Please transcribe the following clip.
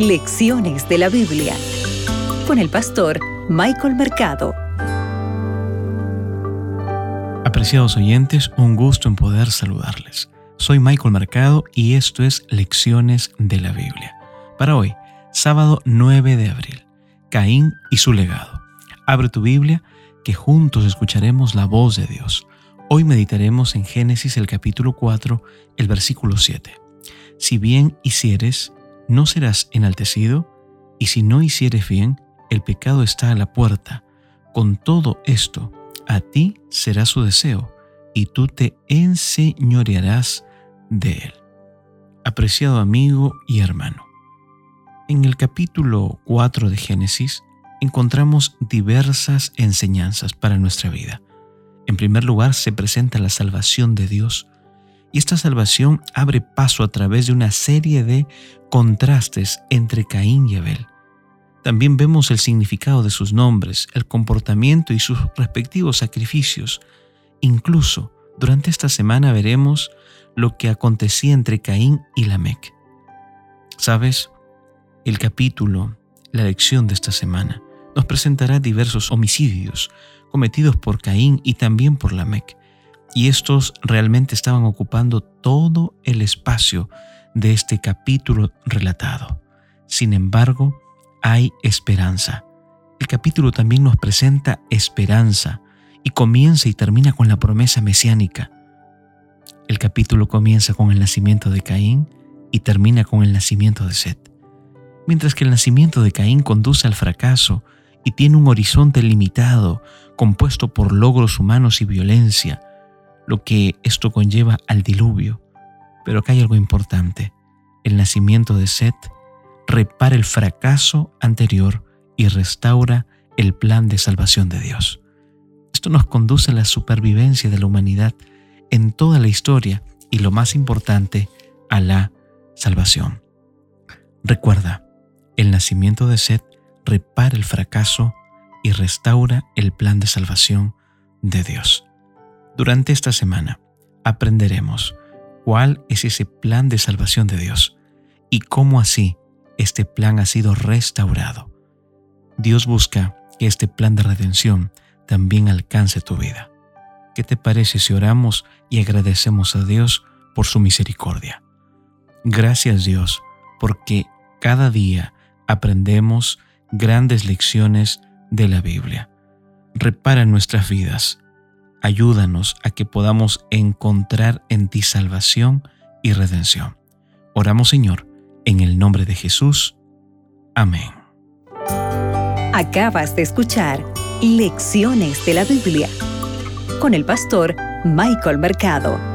Lecciones de la Biblia con el pastor Michael Mercado. Apreciados oyentes, un gusto en poder saludarles. Soy Michael Mercado y esto es Lecciones de la Biblia. Para hoy, sábado 9 de abril, Caín y su legado. Abre tu Biblia que juntos escucharemos la voz de Dios. Hoy meditaremos en Génesis el capítulo 4, el versículo 7. Si bien hicieres, no serás enaltecido, y si no hicieres bien, el pecado está a la puerta. Con todo esto, a ti será su deseo, y tú te enseñorearás de él. Apreciado amigo y hermano, en el capítulo 4 de Génesis encontramos diversas enseñanzas para nuestra vida. En primer lugar, se presenta la salvación de Dios. Y esta salvación abre paso a través de una serie de contrastes entre Caín y Abel. También vemos el significado de sus nombres, el comportamiento y sus respectivos sacrificios. Incluso durante esta semana veremos lo que acontecía entre Caín y Lamec. ¿Sabes? El capítulo, la lección de esta semana, nos presentará diversos homicidios cometidos por Caín y también por Lamec. Y estos realmente estaban ocupando todo el espacio de este capítulo relatado. Sin embargo, hay esperanza. El capítulo también nos presenta esperanza y comienza y termina con la promesa mesiánica. El capítulo comienza con el nacimiento de Caín y termina con el nacimiento de Set. Mientras que el nacimiento de Caín conduce al fracaso y tiene un horizonte limitado, compuesto por logros humanos y violencia, lo que esto conlleva al diluvio. Pero acá hay algo importante. El nacimiento de Set repara el fracaso anterior y restaura el plan de salvación de Dios. Esto nos conduce a la supervivencia de la humanidad en toda la historia y lo más importante, a la salvación. Recuerda, el nacimiento de Set repara el fracaso y restaura el plan de salvación de Dios. Durante esta semana aprenderemos cuál es ese plan de salvación de Dios y cómo así este plan ha sido restaurado. Dios busca que este plan de redención también alcance tu vida. ¿Qué te parece si oramos y agradecemos a Dios por su misericordia? Gracias Dios, porque cada día aprendemos grandes lecciones de la Biblia. Repara nuestras vidas. Ayúdanos a que podamos encontrar en ti salvación y redención. Oramos Señor, en el nombre de Jesús. Amén. Acabas de escuchar Lecciones de la Biblia con el pastor Michael Mercado.